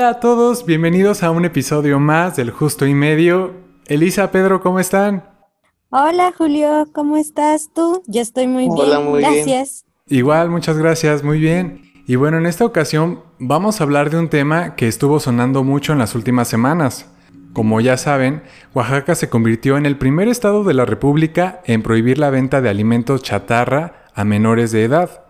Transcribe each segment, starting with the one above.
Hola a todos, bienvenidos a un episodio más del Justo y Medio. Elisa, Pedro, ¿cómo están? Hola Julio, ¿cómo estás tú? Yo estoy muy Hola, bien, muy bien. gracias. Igual, muchas gracias, muy bien. Y bueno, en esta ocasión vamos a hablar de un tema que estuvo sonando mucho en las últimas semanas. Como ya saben, Oaxaca se convirtió en el primer estado de la República en prohibir la venta de alimentos chatarra a menores de edad.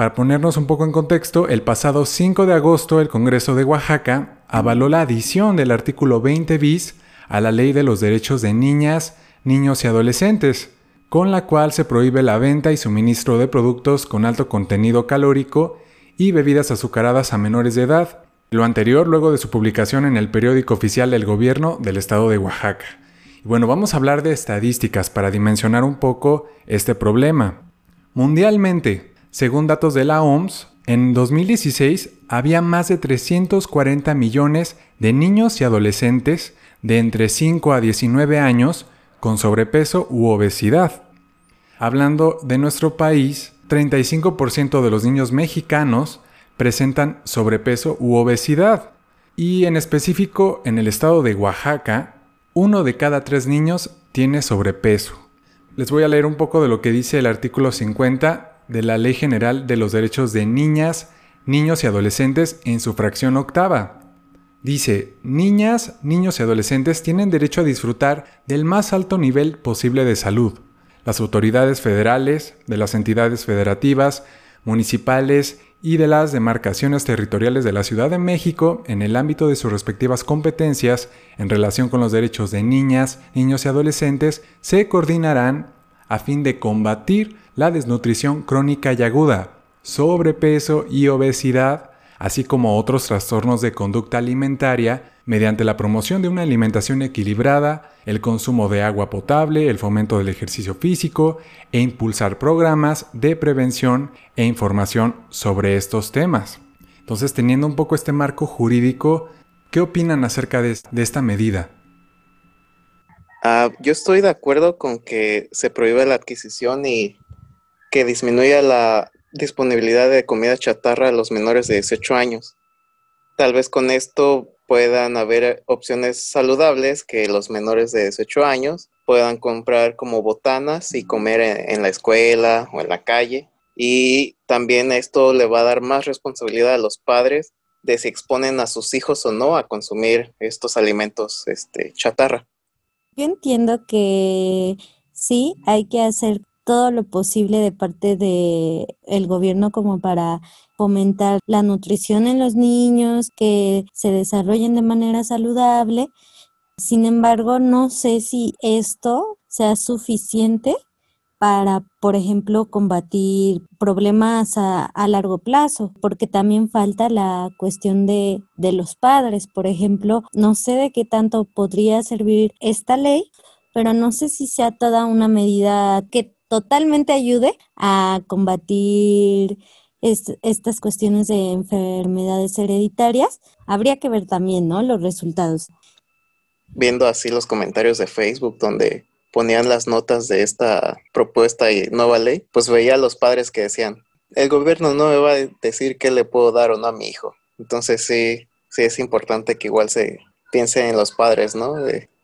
Para ponernos un poco en contexto, el pasado 5 de agosto el Congreso de Oaxaca avaló la adición del artículo 20 bis a la Ley de los Derechos de Niñas, Niños y Adolescentes, con la cual se prohíbe la venta y suministro de productos con alto contenido calórico y bebidas azucaradas a menores de edad. Lo anterior luego de su publicación en el periódico oficial del gobierno del estado de Oaxaca. Bueno, vamos a hablar de estadísticas para dimensionar un poco este problema. Mundialmente, según datos de la OMS, en 2016 había más de 340 millones de niños y adolescentes de entre 5 a 19 años con sobrepeso u obesidad. Hablando de nuestro país, 35% de los niños mexicanos presentan sobrepeso u obesidad. Y en específico, en el estado de Oaxaca, uno de cada tres niños tiene sobrepeso. Les voy a leer un poco de lo que dice el artículo 50 de la Ley General de los Derechos de Niñas, Niños y Adolescentes en su fracción octava. Dice, niñas, niños y adolescentes tienen derecho a disfrutar del más alto nivel posible de salud. Las autoridades federales, de las entidades federativas, municipales y de las demarcaciones territoriales de la Ciudad de México en el ámbito de sus respectivas competencias en relación con los derechos de niñas, niños y adolescentes se coordinarán a fin de combatir la desnutrición crónica y aguda, sobrepeso y obesidad, así como otros trastornos de conducta alimentaria, mediante la promoción de una alimentación equilibrada, el consumo de agua potable, el fomento del ejercicio físico e impulsar programas de prevención e información sobre estos temas. Entonces, teniendo un poco este marco jurídico, ¿qué opinan acerca de, esta medida? Ah, yo estoy de acuerdo con que se prohíbe la adquisición y que disminuya la disponibilidad de comida chatarra a los menores de 18 años. Tal vez con esto puedan haber opciones saludables que los menores de 18 años puedan comprar como botanas y comer en, en la escuela o en la calle. Y también esto le va a dar más responsabilidad a los padres de si exponen a sus hijos o no a consumir estos alimentos este, chatarra. Yo entiendo que sí, hay que hacer todo lo posible de parte del el gobierno como para fomentar la nutrición en los niños, que se desarrollen de manera saludable. Sin embargo, no sé si esto sea suficiente para, por ejemplo, combatir problemas a, a largo plazo, porque también falta la cuestión de, de los padres. Por ejemplo, no sé de qué tanto podría servir esta ley, pero no sé si sea toda una medida que totalmente ayude a combatir est estas cuestiones de enfermedades hereditarias. Habría que ver también, ¿no? Los resultados. Viendo así los comentarios de Facebook donde ponían las notas de esta propuesta y nueva ley, pues veía a los padres que decían, el gobierno no me va a decir qué le puedo dar o no a mi hijo. Entonces sí, sí es importante que igual se piense en los padres, ¿no?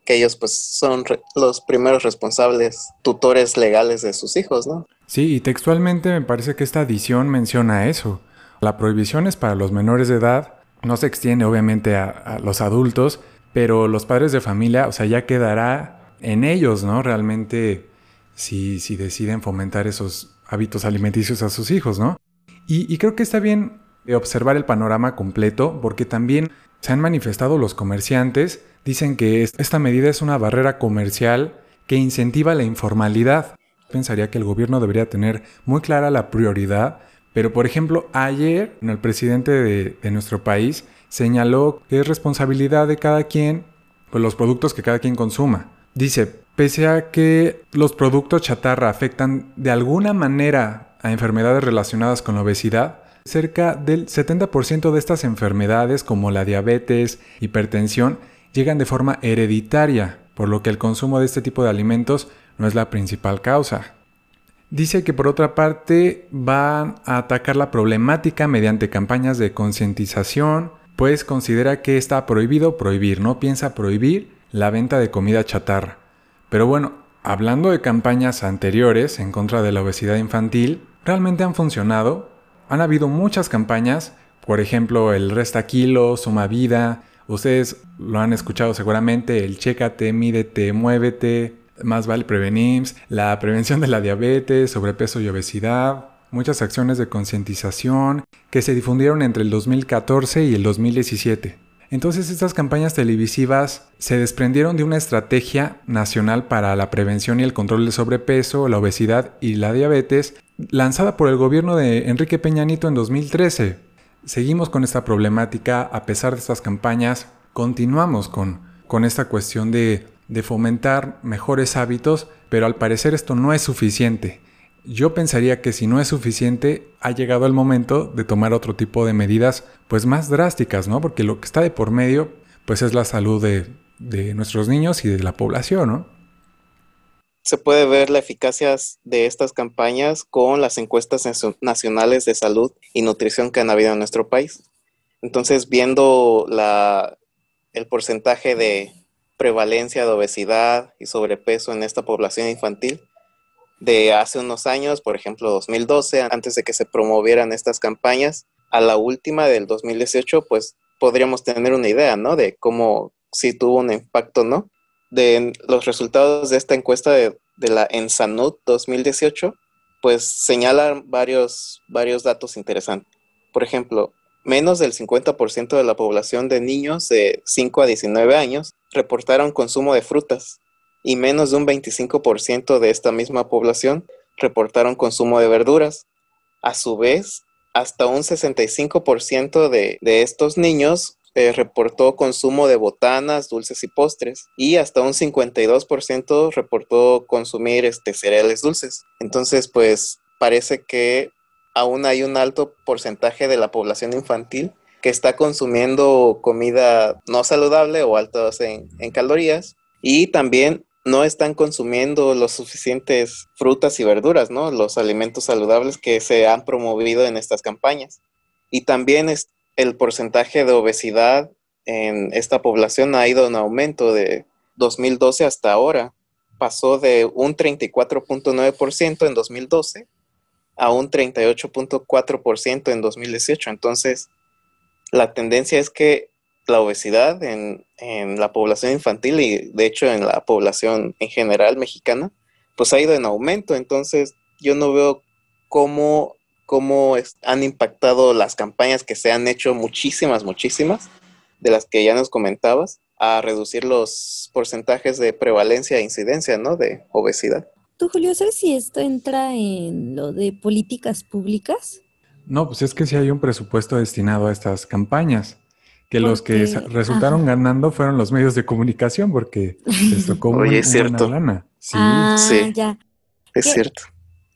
Que ellos pues son los primeros responsables, tutores legales de sus hijos, ¿no? Sí, y textualmente me parece que esta adición menciona eso. La prohibición es para los menores de edad, no se extiende obviamente a, los adultos, pero los padres de familia, o sea, ya quedará en ellos, ¿no? Realmente si, si deciden fomentar esos hábitos alimenticios a sus hijos, ¿no? Y, y creo que está bien observar el panorama completo porque también se han manifestado los comerciantes, dicen que esta medida es una barrera comercial que incentiva la informalidad. Pensaría que el gobierno debería tener muy clara la prioridad, pero por ejemplo, ayer el presidente de, nuestro país señaló que es responsabilidad de cada quien pues, los productos que cada quien consuma. Dice, pese a que los productos chatarra afectan de alguna manera a enfermedades relacionadas con la obesidad, cerca del 70% de estas enfermedades como la diabetes, hipertensión, llegan de forma hereditaria, por lo que el consumo de este tipo de alimentos no es la principal causa. Dice que por otra parte van a atacar la problemática mediante campañas de concientización, pues considera que está prohibido prohibir, no piensa prohibir la venta de comida chatarra. Pero bueno, hablando de campañas anteriores en contra de la obesidad infantil, realmente han funcionado. Han habido muchas campañas, por ejemplo, el Resta Kilo, Suma Vida, ustedes lo han escuchado seguramente, el Chécate, Mídete, Muévete, Más vale prevenir, la prevención de la diabetes, sobrepeso y obesidad, muchas acciones de concientización que se difundieron entre el 2014 y el 2017. Entonces estas campañas televisivas se desprendieron de una estrategia nacional para la prevención y el control del sobrepeso, la obesidad y la diabetes, lanzada por el gobierno de Enrique Peña Nieto en 2013. Seguimos con esta problemática a pesar de estas campañas, continuamos con, con esta cuestión de, de fomentar mejores hábitos, pero al parecer esto no es suficiente. Yo pensaría que si no es suficiente, ha llegado el momento de tomar otro tipo de medidas pues más drásticas, ¿no? Porque lo que está de por medio pues es la salud de, de nuestros niños y de la población, ¿no? Se puede ver la eficacia de estas campañas con las encuestas nacionales de salud y nutrición que han habido en nuestro país. Entonces, viendo el porcentaje de prevalencia de obesidad y sobrepeso en esta población infantil, de hace unos años, por ejemplo 2012, antes de que se promovieran estas campañas, a la última del 2018, pues podríamos tener una idea, ¿no? De cómo si tuvo un impacto, ¿no? De los resultados de esta encuesta de, la Ensanud 2018, pues señalan varios, varios datos interesantes. Por ejemplo, menos del 50% de la población de niños de 5 a 19 años reportaron consumo de frutas, y menos de un 25% de esta misma población reportaron consumo de verduras. A su vez, hasta un 65% de, de estos niños reportó consumo de botanas, dulces y postres y hasta un 52% reportó consumir este, cereales dulces. Entonces, pues parece que aún hay un alto porcentaje de la población infantil que está consumiendo comida no saludable o altas en, en calorías y también no están consumiendo los suficientes frutas y verduras, ¿no? Los alimentos saludables que se han promovido en estas campañas. Y también es el porcentaje de obesidad en esta población ha ido en aumento de 2012 hasta ahora. Pasó de un 34.9% en 2012 a un 38.4% en 2018. Entonces, la tendencia es que la obesidad en, la población infantil y de hecho en la población en general mexicana, pues ha ido en aumento. Entonces yo no veo cómo, cómo han impactado las campañas que se han hecho muchísimas, muchísimas, de las que ya nos comentabas, a reducir los porcentajes de prevalencia e incidencia, ¿no? De obesidad. ¿Tú, Julio, sabes si esto entra en lo de políticas públicas? No, pues es que si hay un presupuesto destinado a estas campañas que los que resultaron ganando fueron los medios de comunicación porque les tocó Oye, es cierto. Sí, ah, sí. Ya. Es cierto.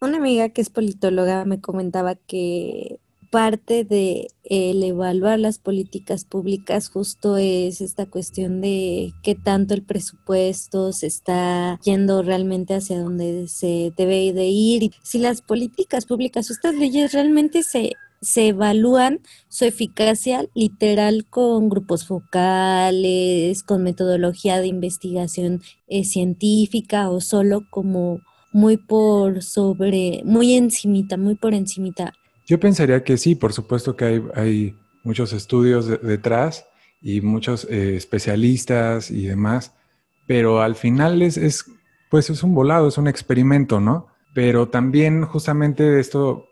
Una amiga que es politóloga me comentaba que parte de el evaluar las políticas públicas justo es esta cuestión de qué tanto el presupuesto se está yendo realmente hacia donde se debe de ir. Si las políticas públicas, estas leyes realmente se se evalúan su eficacia literal con grupos focales, con metodología de investigación eh, científica o solo como muy por sobre, muy encimita, muy por encimita. Yo pensaría que sí, por supuesto que hay, hay muchos estudios detrás y muchos eh, especialistas y demás, pero al final es, es, pues es un volado, es un experimento, ¿no? Pero también justamente esto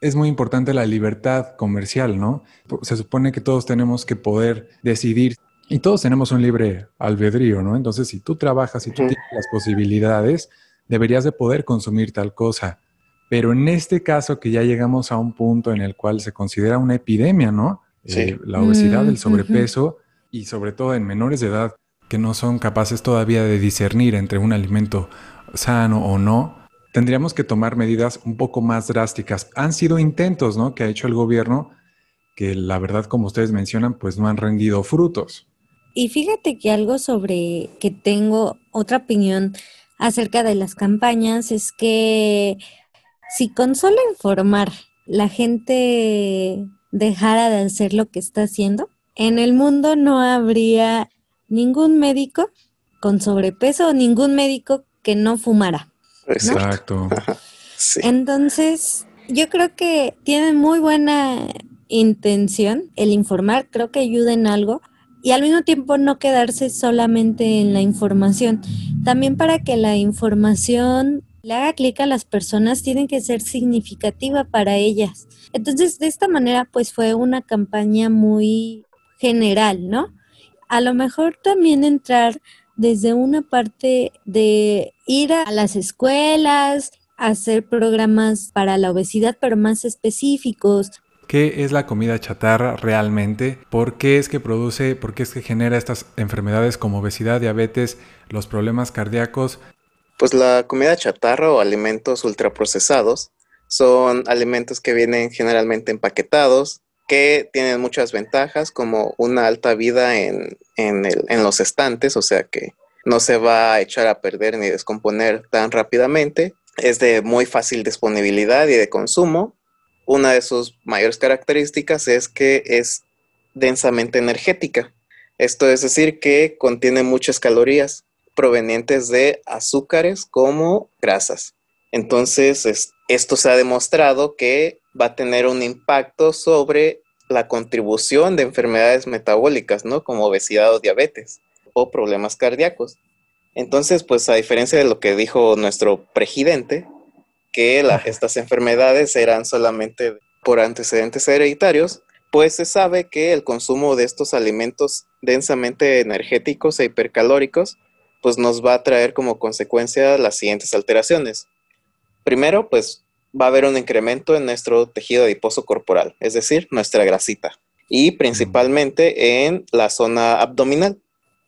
es muy importante la libertad comercial, ¿no? Se supone que todos tenemos que poder decidir y todos tenemos un libre albedrío, ¿no? Entonces, si tú trabajas y tú tienes las posibilidades, deberías de poder consumir tal cosa. Pero en este caso que ya llegamos a un punto en el cual se considera una epidemia, ¿no? Sí. Eh, la obesidad, el mm, sobrepeso y sobre todo en menores de edad que no son capaces todavía de discernir entre un alimento sano o no, tendríamos que tomar medidas un poco más drásticas. Han sido intentos, ¿no? Que ha hecho el gobierno que la verdad, como ustedes mencionan, pues no han rendido frutos. Y fíjate que algo sobre que tengo otra opinión acerca de las campañas es que si con solo informar la gente dejara de hacer lo que está haciendo, en el mundo no habría ningún médico con sobrepeso o ningún médico que no fumara. Exacto. Entonces, yo creo que tienen muy buena intención el informar, creo que ayuda en algo y al mismo tiempo no quedarse solamente en la información. También para que la información le haga clic a las personas, tiene que ser significativa para ellas. Entonces, de esta manera, pues fue una campaña muy general, ¿no? A lo mejor también entrar desde una parte de ir a las escuelas, hacer programas para la obesidad, pero más específicos. ¿Qué es la comida chatarra realmente? ¿Por qué es que produce, por qué es que genera estas enfermedades como obesidad, diabetes, los problemas cardíacos? Pues la comida chatarra o alimentos ultraprocesados son alimentos que vienen generalmente empaquetados, que tienen muchas ventajas como una alta vida en, en, en los estantes, o sea que no se va a echar a perder ni descomponer tan rápidamente, es de muy fácil disponibilidad y de consumo. Una de sus mayores características es que es densamente energética. Esto es decir, que contiene muchas calorías provenientes de azúcares como grasas. Entonces, esto se ha demostrado que va a tener un impacto sobre la contribución de enfermedades metabólicas, ¿no? Como obesidad o diabetes o problemas cardíacos. Entonces, pues a diferencia de lo que dijo nuestro presidente, que estas enfermedades eran solamente por antecedentes hereditarios, pues se sabe que el consumo de estos alimentos densamente energéticos e hipercalóricos, pues nos va a traer como consecuencia las siguientes alteraciones. Primero, pues va a haber un incremento en nuestro tejido adiposo corporal, es decir, nuestra grasita, y principalmente en la zona abdominal.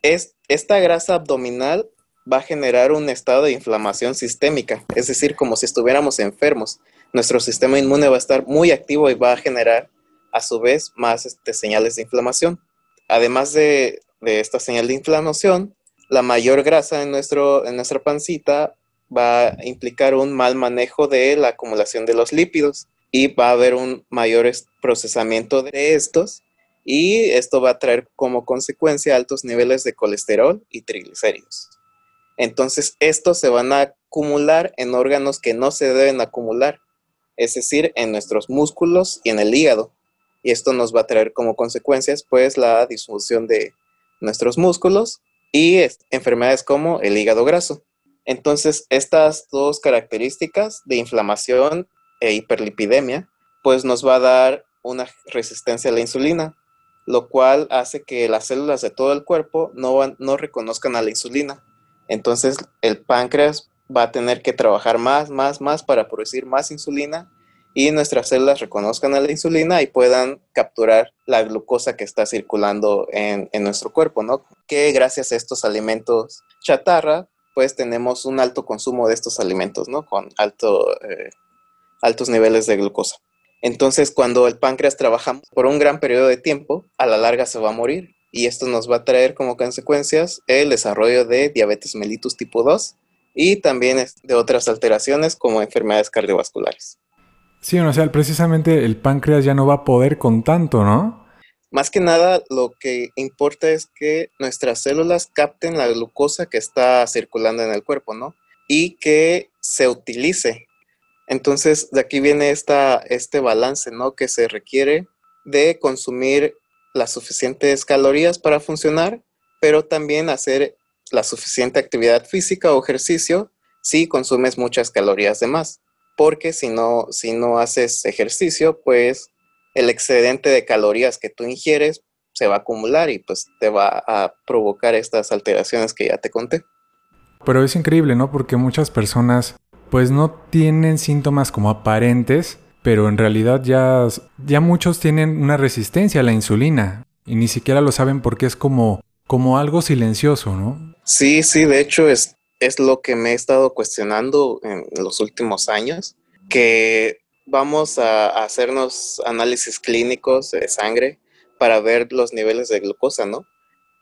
Es, esta grasa abdominal va a generar un estado de inflamación sistémica, es decir, como si estuviéramos enfermos. Nuestro sistema inmune va a estar muy activo y va a generar a su vez más este, señales de inflamación. Además de, esta señal de inflamación, la mayor grasa en, nuestro, en nuestra pancita va a implicar un mal manejo de la acumulación de los lípidos y va a haber un mayor procesamiento de estos y esto va a traer como consecuencia altos niveles de colesterol y triglicéridos. Entonces, estos se van a acumular en órganos que no se deben acumular, es decir, en nuestros músculos y en el hígado. Y esto nos va a traer como consecuencias, pues, la disfunción de nuestros músculos y enfermedades como el hígado graso. Entonces, estas dos características de inflamación e hiperlipidemia, pues nos va a dar una resistencia a la insulina, lo cual hace que las células de todo el cuerpo no, no reconozcan a la insulina entonces el páncreas va a tener que trabajar más, más, más para producir más insulina y nuestras células reconozcan a la insulina y puedan capturar la glucosa que está circulando en, nuestro cuerpo, ¿no? Que gracias a estos alimentos chatarra, pues tenemos un alto consumo de estos alimentos, ¿no? Con eh, altos niveles de glucosa. Entonces, cuando el páncreas trabaja por un gran periodo de tiempo, a la larga se va a morir y esto nos va a traer como consecuencias el desarrollo de diabetes mellitus tipo 2 y también de otras alteraciones como enfermedades cardiovasculares. Sí, o sea, precisamente el páncreas ya no va a poder con tanto, ¿no? Más que nada, lo que importa es que nuestras células capten la glucosa que está circulando en el cuerpo, ¿no? Y que se utilice. Entonces, de aquí viene esta, este balance, ¿no? Que se requiere de consumir las suficientes calorías para funcionar, pero también hacer la suficiente actividad física o ejercicio si consumes muchas calorías de más. Porque si no, si no haces ejercicio, pues el excedente de calorías que tú ingieres se va a acumular y pues te va a provocar estas alteraciones que ya te conté. Pero es increíble, ¿no? Porque muchas personas pues no tienen síntomas como aparentes, pero en realidad ya, ya muchos tienen una resistencia a la insulina y ni siquiera lo saben porque es como, como algo silencioso, ¿no? Sí, sí, de hecho es, es lo que me he estado cuestionando en los últimos años, que vamos a, hacernos análisis clínicos de sangre para ver los niveles de glucosa, ¿no?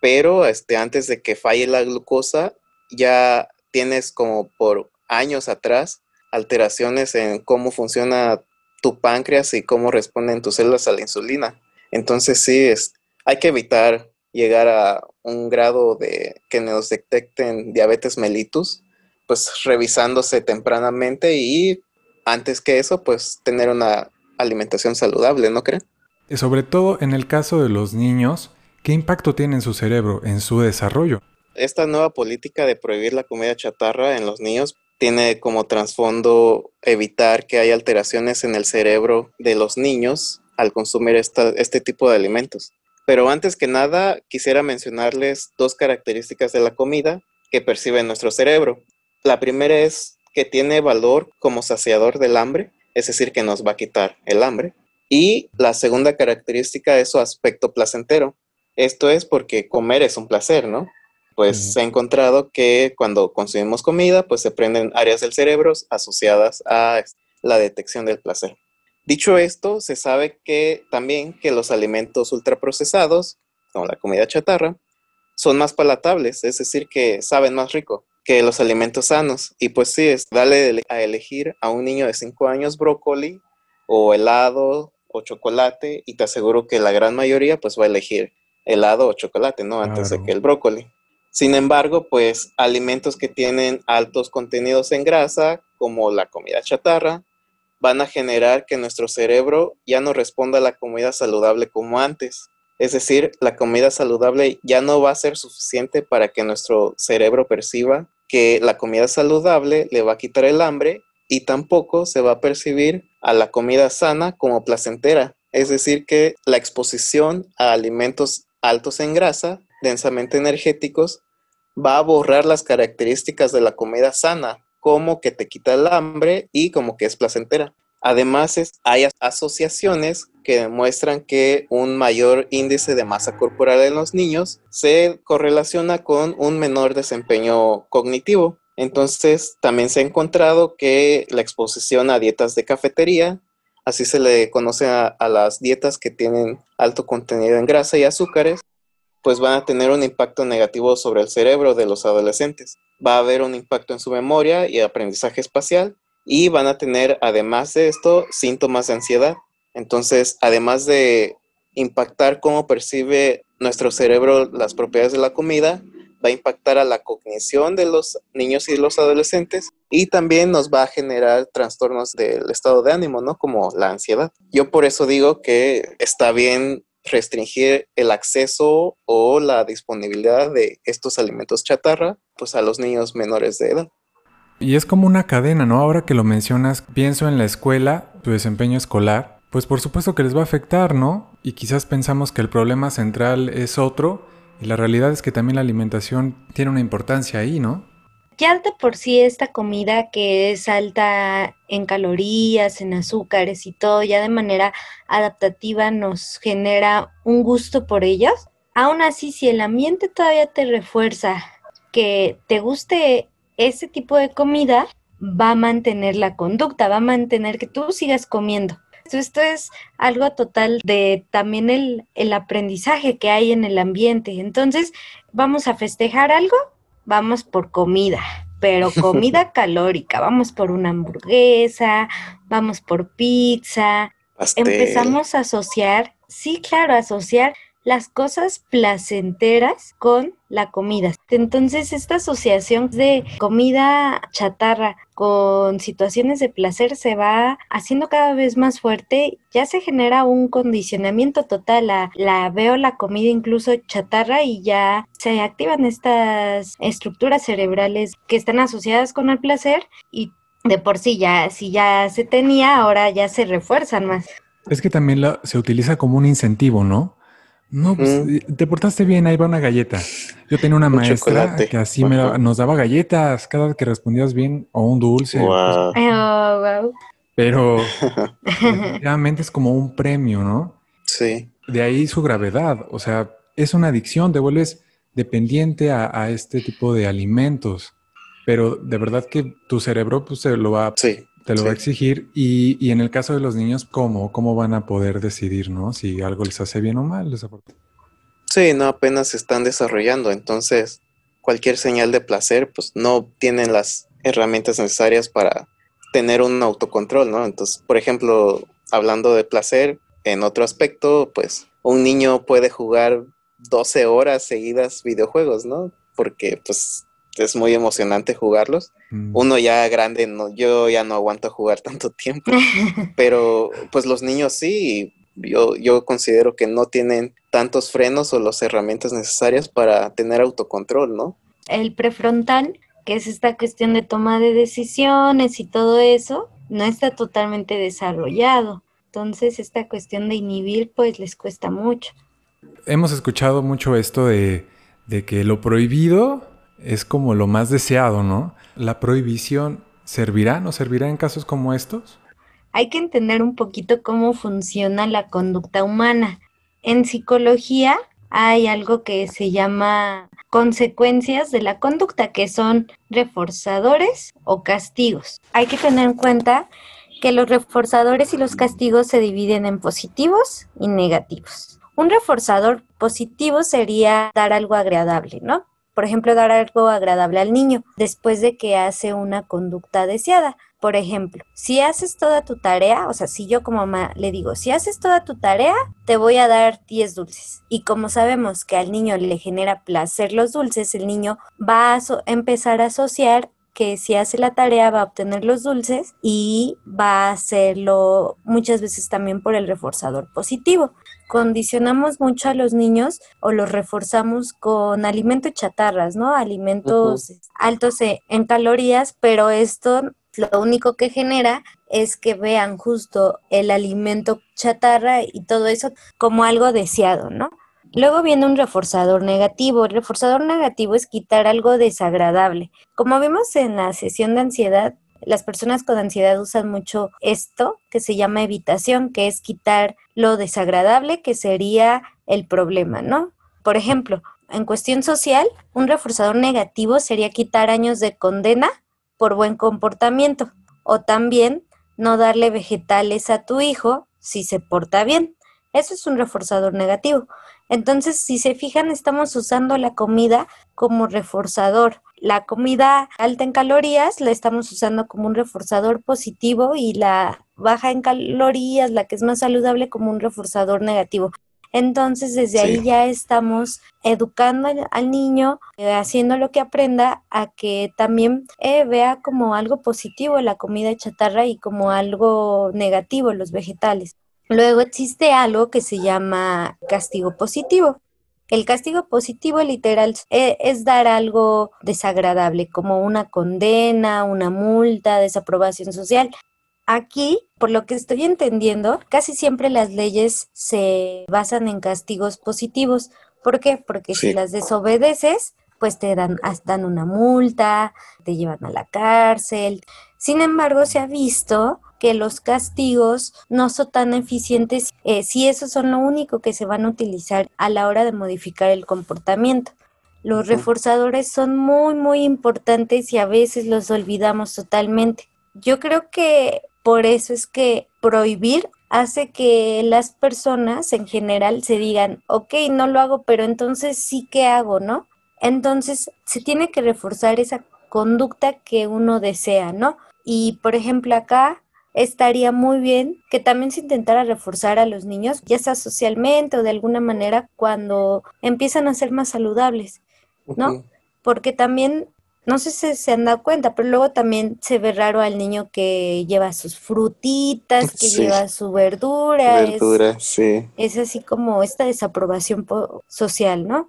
Pero este, antes de que falle la glucosa, ya tienes como por años atrás alteraciones en cómo funciona tu páncreas y cómo responden tus células a la insulina. Entonces sí, es, hay que evitar llegar a un grado de que nos detecten diabetes mellitus, pues revisándose tempranamente y antes que eso, pues tener una alimentación saludable, ¿no creen? Y sobre todo en el caso de los niños, ¿qué impacto tiene en su cerebro, en su desarrollo? Esta nueva política de prohibir la comida chatarra en los niños tiene como trasfondo evitar que haya alteraciones en el cerebro de los niños al consumir este tipo de alimentos. Pero antes que nada, quisiera mencionarles dos características de la comida que percibe nuestro cerebro. La primera es que tiene valor como saciador del hambre, es decir, que nos va a quitar el hambre. Y la segunda característica es su aspecto placentero. Esto es porque comer es un placer, ¿no? Pues se ha encontrado que cuando consumimos comida, pues se prenden áreas del cerebro asociadas a la detección del placer. Dicho esto, se sabe que también que los alimentos ultraprocesados, como la comida chatarra, son más palatables, es decir, que saben más rico que los alimentos sanos. Y pues sí, es darle a elegir a un niño de 5 años brócoli o helado o chocolate y te aseguro que la gran mayoría pues va a elegir helado o chocolate, ¿no? Antes de que el brócoli. Sin embargo, pues alimentos que tienen altos contenidos en grasa, como la comida chatarra, van a generar que nuestro cerebro ya no responda a la comida saludable como antes. Es decir, la comida saludable ya no va a ser suficiente para que nuestro cerebro perciba que la comida saludable le va a quitar el hambre y tampoco se va a percibir a la comida sana como placentera. Es decir, que la exposición a alimentos altos en grasa, densamente energéticos, va a borrar las características de la comida sana, como que te quita el hambre y como que es placentera. Además, hay asociaciones que demuestran que un mayor índice de masa corporal en los niños se correlaciona con un menor desempeño cognitivo. Entonces, también se ha encontrado que la exposición a dietas de cafetería, así se le conoce a, las dietas que tienen alto contenido en grasa y azúcares, pues van a tener un impacto negativo sobre el cerebro de los adolescentes. Va a haber un impacto en su memoria y aprendizaje espacial y van a tener, además de esto, síntomas de ansiedad. Entonces, además de impactar cómo percibe nuestro cerebro las propiedades de la comida, va a impactar a la cognición de los niños y los adolescentes y también nos va a generar trastornos del estado de ánimo, ¿no? Como la ansiedad. Yo por eso digo que está bien restringir el acceso o la disponibilidad de estos alimentos chatarra pues a los niños menores de edad. Y es como una cadena, ¿no? Ahora que lo mencionas, pienso en la escuela, tu desempeño escolar, pues por supuesto que les va a afectar, ¿no? Y quizás pensamos que el problema central es otro, y la realidad es que también la alimentación tiene una importancia ahí, ¿no? Ya de por sí esta comida que es alta en calorías, en azúcares y todo, ya de manera adaptativa nos genera un gusto por ellos. Aún así, si el ambiente todavía te refuerza que te guste ese tipo de comida va a mantener la conducta, va a mantener que tú sigas comiendo. Esto es algo total de también el, el aprendizaje que hay en el ambiente. Entonces, vamos a festejar algo, vamos por comida, pero comida calórica. Vamos por una hamburguesa, vamos por pizza. Empezamos a asociar, sí, claro, asociar las cosas placenteras con la comida. Entonces, esta asociación de comida chatarra con situaciones de placer se va haciendo cada vez más fuerte, ya se genera un condicionamiento total, la, la veo la comida incluso chatarra y ya se activan estas estructuras cerebrales que están asociadas con el placer y de por sí ya, si ya se tenía, ahora ya se refuerzan más. Es que también la, se utiliza como un incentivo, ¿no? No, pues eh, te portaste bien, ahí va una galleta. Yo tenía una maestra que así me nos daba galletas cada vez que respondías bien o un dulce. Wow. Oh, Pero realmente es como un premio, ¿no? Sí. De ahí su gravedad. O sea, es una adicción, te vuelves dependiente a, este tipo de alimentos. Pero de verdad que tu cerebro pues, se lo va a sí. Te lo va a exigir. Y, y, en el caso de los niños, ¿cómo? ¿Cómo van a poder decidir, no? Si algo les hace bien o mal. Sí, no, apenas se están desarrollando. Entonces, cualquier señal de placer, pues no tienen las herramientas necesarias para tener un autocontrol, ¿no? Entonces, por ejemplo, hablando de placer, en otro aspecto, pues un niño puede jugar 12 horas seguidas videojuegos, ¿no? Porque pues es muy emocionante jugarlos. Mm. Uno ya grande, no, yo ya no aguanto jugar tanto tiempo, pero pues los niños sí, yo, yo considero que no tienen tantos frenos o las herramientas necesarias para tener autocontrol, ¿no? El prefrontal, que es esta cuestión de toma de decisiones y todo eso, no está totalmente desarrollado. Entonces, esta cuestión de inhibir, pues les cuesta mucho. Hemos escuchado mucho esto de, de que lo prohibido es como lo más deseado, ¿no? ¿La prohibición servirá, no servirá en casos como estos? Hay que entender un poquito cómo funciona la conducta humana. En psicología hay algo que se llama consecuencias de la conducta, que son reforzadores o castigos. Hay que tener en cuenta que los reforzadores y los castigos se dividen en positivos y negativos. Un reforzador positivo sería dar algo agradable, ¿no? Por ejemplo, dar algo agradable al niño después de que hace una conducta deseada. Por ejemplo, si haces toda tu tarea, o sea, si yo como mamá le digo, si haces toda tu tarea, te voy a dar 10 dulces. Y como sabemos que al niño le genera placer los dulces, el niño va a empezar a asociar que si hace la tarea va a obtener los dulces y va a hacerlo muchas veces también por el reforzador positivo. Condicionamos mucho a los niños o los reforzamos con alimentos chatarras, ¿no? Alimentos altos e, en calorías, pero esto lo único que genera es que vean justo el alimento chatarra y todo eso como algo deseado, ¿no? Luego viene un reforzador negativo. El reforzador negativo es quitar algo desagradable. Como vimos en la sesión de ansiedad, las personas con ansiedad usan mucho esto que se llama evitación, que es quitar lo desagradable que sería el problema, ¿no? Por ejemplo, en cuestión social, un reforzador negativo sería quitar años de condena por buen comportamiento o también no darle vegetales a tu hijo si se porta bien. Eso es un reforzador negativo. Entonces, si se fijan, estamos usando la comida como reforzador. La comida alta en calorías la estamos usando como un reforzador positivo y la baja en calorías, la que es más saludable, como un reforzador negativo. Entonces, desde ahí ya estamos educando al niño, eh, haciendo lo que aprenda a que también eh, vea como algo positivo la comida chatarra y como algo negativo los vegetales. Luego existe algo que se llama castigo positivo. El castigo positivo literal e, es, dar algo desagradable, como una condena, una multa, desaprobación social. Aquí, por lo que estoy entendiendo, casi siempre las leyes se basan en castigos positivos. ¿Por qué? Porque si las desobedeces, pues te dan, dan una multa, te llevan a la cárcel. Sin embargo, se ha visto que los castigos no son tan eficientes eh, si esos son lo único que se van a utilizar a la hora de modificar el comportamiento. Los reforzadores son muy, muy importantes y a veces los olvidamos totalmente. Yo creo que por eso es que prohibir hace que las personas en general se digan, ok, no lo hago, pero entonces sí que hago, ¿no? Entonces se tiene que reforzar esa conducta que uno desea, ¿no? Y por ejemplo acá estaría muy bien que también se intentara reforzar a los niños, ya sea socialmente o de alguna manera, cuando empiezan a ser más saludables, ¿no? Porque también, no sé si se han dado cuenta, pero luego también se ve raro al niño que lleva sus frutitas, que lleva su verdura. Verdura, sí. Es así como esta desaprobación social, ¿no?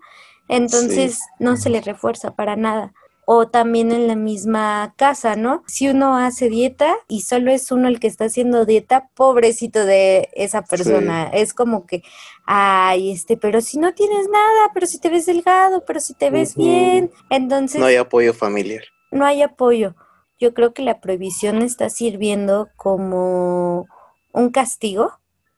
Entonces no se le refuerza para nada o también en la misma casa, ¿no? Si uno hace dieta y solo es uno el que está haciendo dieta, pobrecito de esa persona. Es como que, ay, este, pero si no tienes nada, pero si te ves delgado, pero si te ves bien, entonces... No hay apoyo familiar. No hay apoyo. Yo creo que la prohibición está sirviendo como un castigo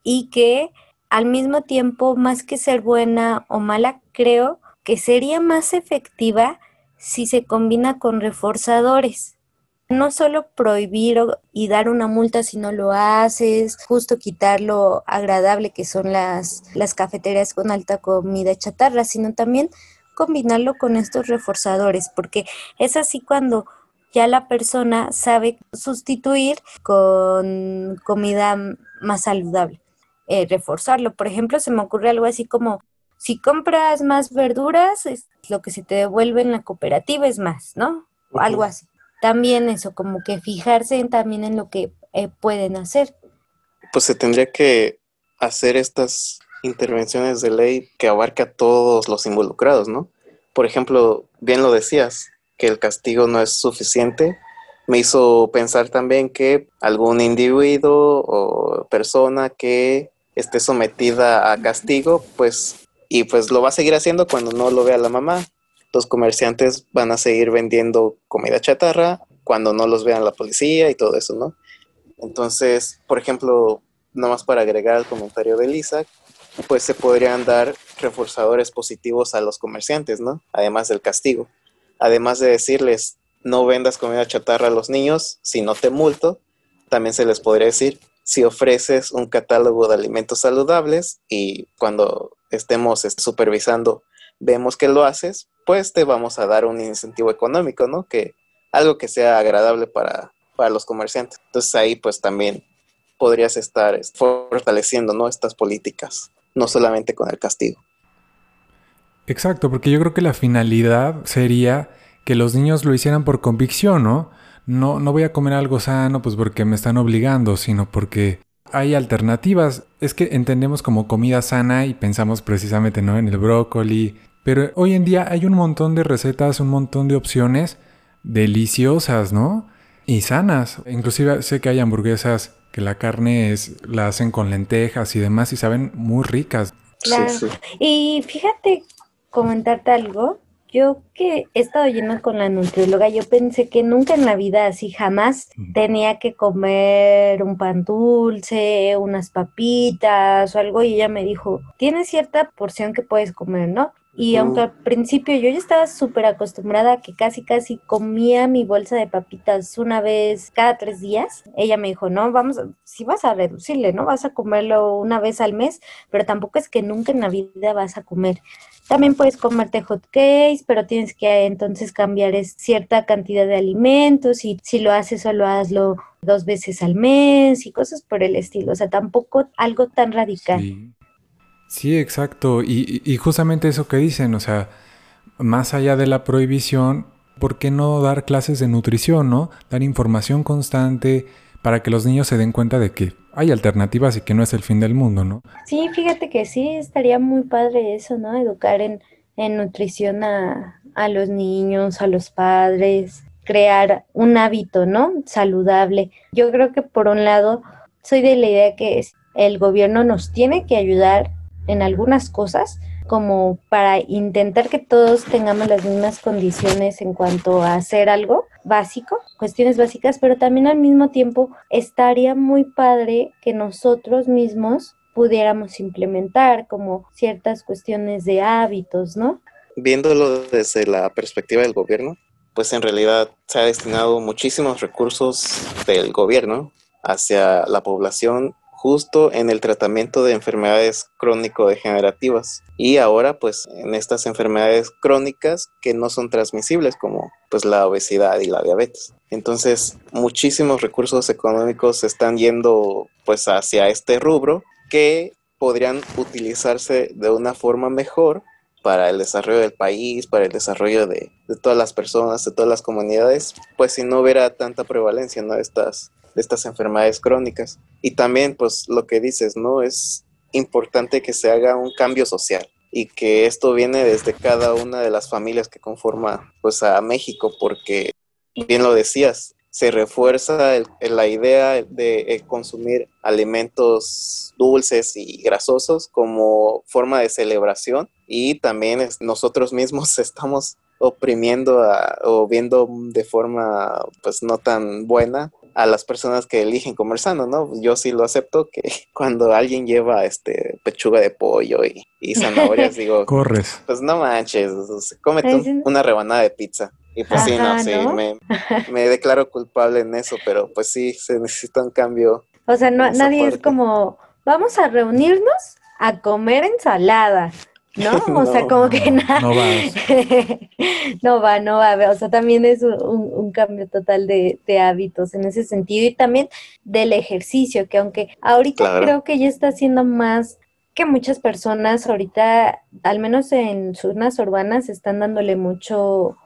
y que al mismo tiempo, más que ser buena o mala, creo que sería más efectiva si se combina con reforzadores. No solo prohibir y dar una multa si no lo haces, justo quitar lo agradable que son las, las cafeterías con alta comida chatarra, sino también combinarlo con estos reforzadores, porque es así cuando ya la persona sabe sustituir con comida más saludable. eh, reforzarlo. Por ejemplo, se me ocurre algo así como, si compras más verduras, es lo que se te devuelve en la cooperativa es más, ¿no? O algo así. También eso, como que fijarse también en lo que eh, pueden hacer. Pues se tendría que hacer estas intervenciones de ley que abarca a todos los involucrados, ¿no? Por ejemplo, bien lo decías, que el castigo no es suficiente. Me hizo pensar también que algún individuo o persona que esté sometida a castigo, pues, y pues lo va a seguir haciendo cuando no lo vea la mamá. Los comerciantes van a seguir vendiendo comida chatarra cuando no los vean la policía y todo eso, ¿no? Entonces, por ejemplo, nomás para agregar al comentario de Lisa, pues se podrían dar reforzadores positivos a los comerciantes, ¿no? Además del castigo. Además de decirles, no vendas comida chatarra a los niños, si no te multo, también se les podría decir, si ofreces un catálogo de alimentos saludables y cuando estemos supervisando vemos que lo haces, pues te vamos a dar un incentivo económico, ¿no? Que algo que sea agradable para, para los comerciantes. Entonces ahí pues también podrías estar fortaleciendo, ¿no? Estas políticas no solamente con el castigo. Exacto, porque yo creo que la finalidad sería que los niños lo hicieran por convicción, ¿no? No, no voy a comer algo sano pues porque me están obligando, sino porque hay alternativas. Es que entendemos como comida sana y pensamos precisamente ¿no? en el brócoli. Pero hoy en día hay un montón de recetas, un montón de opciones deliciosas, ¿no? Y sanas. Inclusive sé que hay hamburguesas que la carne es, la hacen con lentejas y demás y saben muy ricas. Claro. Y fíjate, comentarte algo. Yo que he estado yendo con la nutrióloga, yo pensé que nunca en la vida así jamás tenía que comer un pan dulce, unas papitas o algo y ella me dijo, tienes cierta porción que puedes comer, ¿no? Y aunque al principio yo ya estaba súper acostumbrada a que casi casi comía mi bolsa de papitas una vez cada tres días, ella me dijo, no, vamos, si vas a reducirle, ¿no? Vas a comerlo una vez al mes, pero tampoco es que nunca en la vida vas a comer. También puedes comerte hot cakes, pero tienes que entonces cambiar cierta cantidad de alimentos y si lo haces solo hazlo dos veces al mes y cosas por el estilo. O sea, tampoco algo tan radical. Sí, exacto. Y, justamente eso que dicen, o sea, más allá de la prohibición, ¿por qué no dar clases de nutrición, no? Dar información constante para que los niños se den cuenta de que hay alternativas y que no es el fin del mundo, ¿no? Sí, fíjate que sí, estaría muy padre eso, ¿no? Educar en, en nutrición a, a los niños, a los padres, crear un hábito, ¿no? Saludable. Yo creo que por un lado, soy de la idea que el gobierno nos tiene que ayudar en algunas cosas, como para intentar que todos tengamos las mismas condiciones en cuanto a hacer algo básico, cuestiones básicas, pero también al mismo tiempo estaría muy padre que nosotros mismos pudiéramos implementar como ciertas cuestiones de hábitos, ¿no? Viéndolo desde la perspectiva del gobierno, pues en realidad se ha destinado muchísimos recursos del gobierno hacia la población justo en el tratamiento de enfermedades crónico-degenerativas y ahora pues en estas enfermedades crónicas que no son transmisibles como pues la obesidad y la diabetes. Entonces muchísimos recursos económicos están yendo pues hacia este rubro que podrían utilizarse de una forma mejor para el desarrollo del país, para el desarrollo de, de, todas las personas, de todas las comunidades, pues si no hubiera tanta prevalencia ¿no? de estas de estas enfermedades crónicas. Y también, pues, lo que dices, ¿no? Es importante que se haga un cambio social y que esto viene desde cada una de las familias que conforma, pues, a México, porque, bien lo decías, se refuerza la idea de eh, consumir alimentos dulces y grasosos como forma de celebración y también nosotros mismos estamos oprimiendo o viendo de forma pues no tan buena a las personas que eligen comer sano, ¿no? Yo sí lo acepto que cuando alguien lleva este pechuga de pollo y, zanahorias, digo, corres. Pues no manches, cómete una rebanada de pizza. Y pues sí, no, sí, Me, me, declaro culpable en eso, pero pues sí, se necesita un cambio. O sea, no, nadie es como, vamos a reunirnos a comer ensalada. ¿No? O sea, como que nada. No va. no va, no va. O sea, también es un, un cambio total de, de, hábitos en ese sentido y también del ejercicio, que aunque ahorita Claro. creo que ya está haciendo más que muchas personas ahorita, al menos en zonas urbanas, están dándole mucho,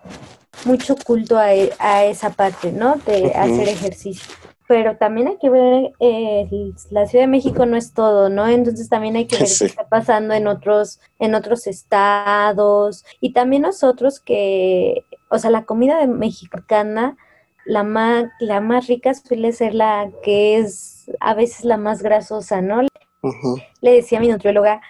mucho culto a, e- a esa parte, ¿no? De hacer ejercicio. Pero también hay que ver, eh, la Ciudad de México no es todo, ¿no? Entonces también hay que ver Sí. qué está pasando en otros, en otros estados. Y también nosotros que, o sea, la comida mexicana, la más, la más rica suele ser la que es a veces la más grasosa, ¿no? Le decía a mi nutrióloga,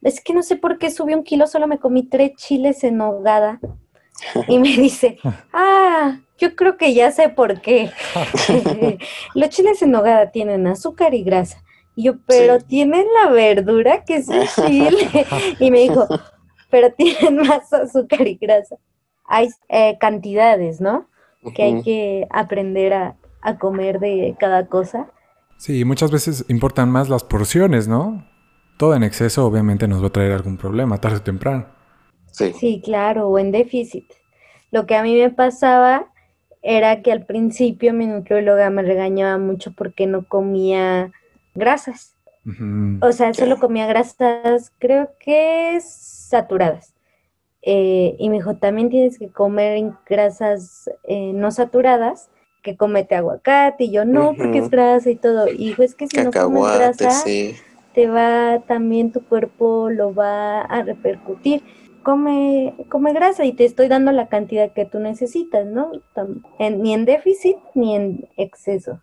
es que no sé por qué subí un kilo, solo me comí tres chiles en nogada. Y me dice, ah, yo creo que ya sé por qué. Los chiles en nogada tienen azúcar y grasa. Y yo, pero Sí. tienen la verdura que es el chile. Y me dijo, pero tienen más azúcar y grasa. Hay eh, cantidades, ¿no? Que hay que aprender a, a comer de cada cosa. Sí, muchas veces importan más las porciones, ¿no? Todo en exceso obviamente nos va a traer algún problema, tarde o temprano. Sí. Sí, claro, o en déficit. Lo que a mí me pasaba era que al principio mi nutrióloga me regañaba mucho porque no comía grasas. O sea, solo comía grasas, creo que saturadas. Eh, y me dijo, también tienes que comer grasas eh, no saturadas, que comete aguacate. Y yo, no, porque es grasa y todo. Y dijo, es que si no comes grasa, sí. te va también tu cuerpo lo va a repercutir. Come, come grasa y te estoy dando la cantidad que tú necesitas, ¿no? En- ni en déficit ni en exceso.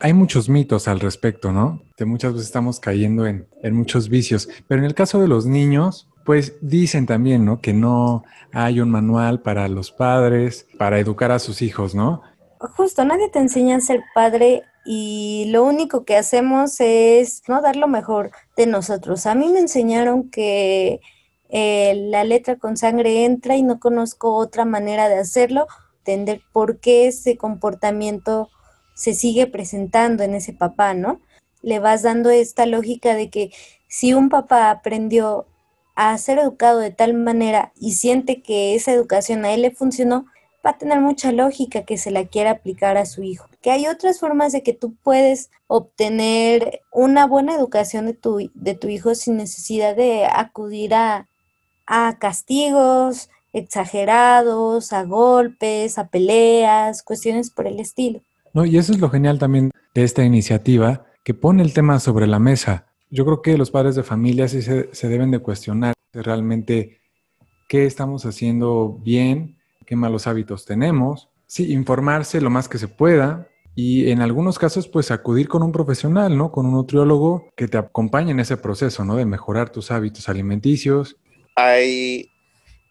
Hay muchos mitos al respecto, ¿no? Que muchas veces estamos cayendo en, en muchos vicios. Pero en el caso de los niños, pues dicen también, ¿no? Que no hay un manual para los padres, para educar a sus hijos, ¿no? Justo, nadie te enseña a ser padre y lo único que hacemos es no dar lo mejor de nosotros. A mí me enseñaron que eh, la letra con sangre entra y no conozco otra manera de hacerlo, entender por qué ese comportamiento se sigue presentando en ese papá, ¿no? Le vas dando esta lógica de que si un papá aprendió a ser educado de tal manera y siente que esa educación a él le funcionó, va a tener mucha lógica que se la quiera aplicar a su hijo. Que hay otras formas de que tú puedes obtener una buena educación de tu, de tu hijo sin necesidad de acudir a, a castigos exagerados, a golpes, a peleas, cuestiones por el estilo. No, y eso es lo genial también de esta iniciativa, que pone el tema sobre la mesa. Yo creo que los padres de familia sí se, se deben de cuestionar realmente qué estamos haciendo bien, qué malos hábitos tenemos. Sí, informarse lo más que se pueda y en algunos casos pues acudir con un profesional, ¿no? Con un nutriólogo que te acompañe en ese proceso, ¿no? De mejorar tus hábitos alimenticios. Hay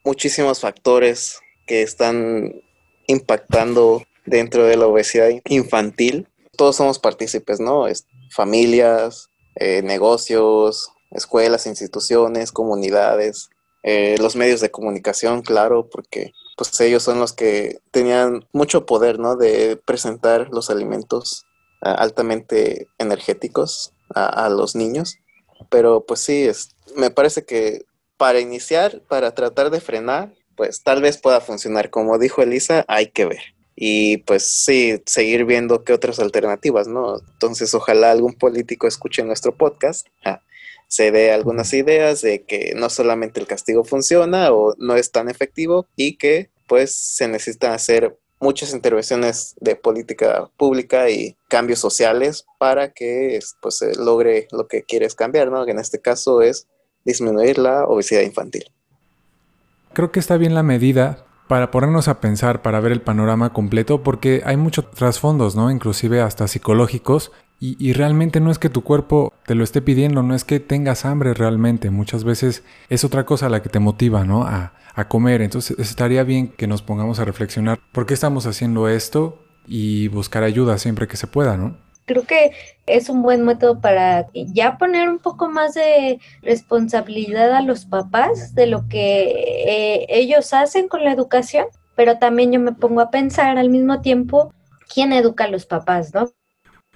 muchísimos factores que están impactando dentro de la obesidad infantil. Todos somos partícipes, ¿no? Es- familias, eh, negocios, escuelas, instituciones, comunidades, eh, los medios de comunicación, claro, porque pues ellos son los que tenían mucho poder, ¿no? De presentar los alimentos altamente energéticos a, a los niños. Pero pues sí, es, me parece que para iniciar, para tratar de frenar, pues tal vez pueda funcionar. Como dijo Elisa, hay que ver. Y pues sí, seguir viendo qué otras alternativas, ¿no? Entonces, ojalá algún político escuche nuestro podcast, ja, se dé algunas ideas de que no solamente el castigo funciona o no es tan efectivo y que pues se necesitan hacer muchas intervenciones de política pública y cambios sociales para que pues se logre lo que quieres cambiar, ¿no? Que en este caso es disminuir la obesidad infantil. Creo que está bien la medida para ponernos a pensar, para ver el panorama completo, porque hay muchos trasfondos, ¿no? Inclusive hasta psicológicos. Y, realmente no es que tu cuerpo te lo esté pidiendo, no es que tengas hambre realmente. Muchas veces es otra cosa la que te motiva, ¿no? A, a comer. Entonces estaría bien que nos pongamos a reflexionar por qué estamos haciendo esto y buscar ayuda siempre que se pueda, ¿no? Creo que es un buen método para ya poner un poco más de responsabilidad a los papás de lo que eh, ellos hacen con la educación, pero también yo me pongo a pensar al mismo tiempo quién educa a los papás, ¿no?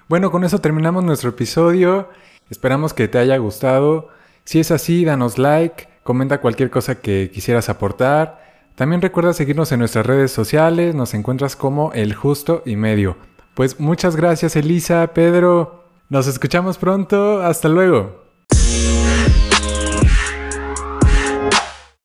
Bueno, con eso terminamos nuestro episodio. Esperamos que te haya gustado. Si es así, danos like, comenta cualquier cosa que quisieras aportar. También recuerda seguirnos en nuestras redes sociales, nos encuentras como El Justo y Medio. Pues muchas gracias Elisa, Pedro. Nos escuchamos pronto. Hasta luego.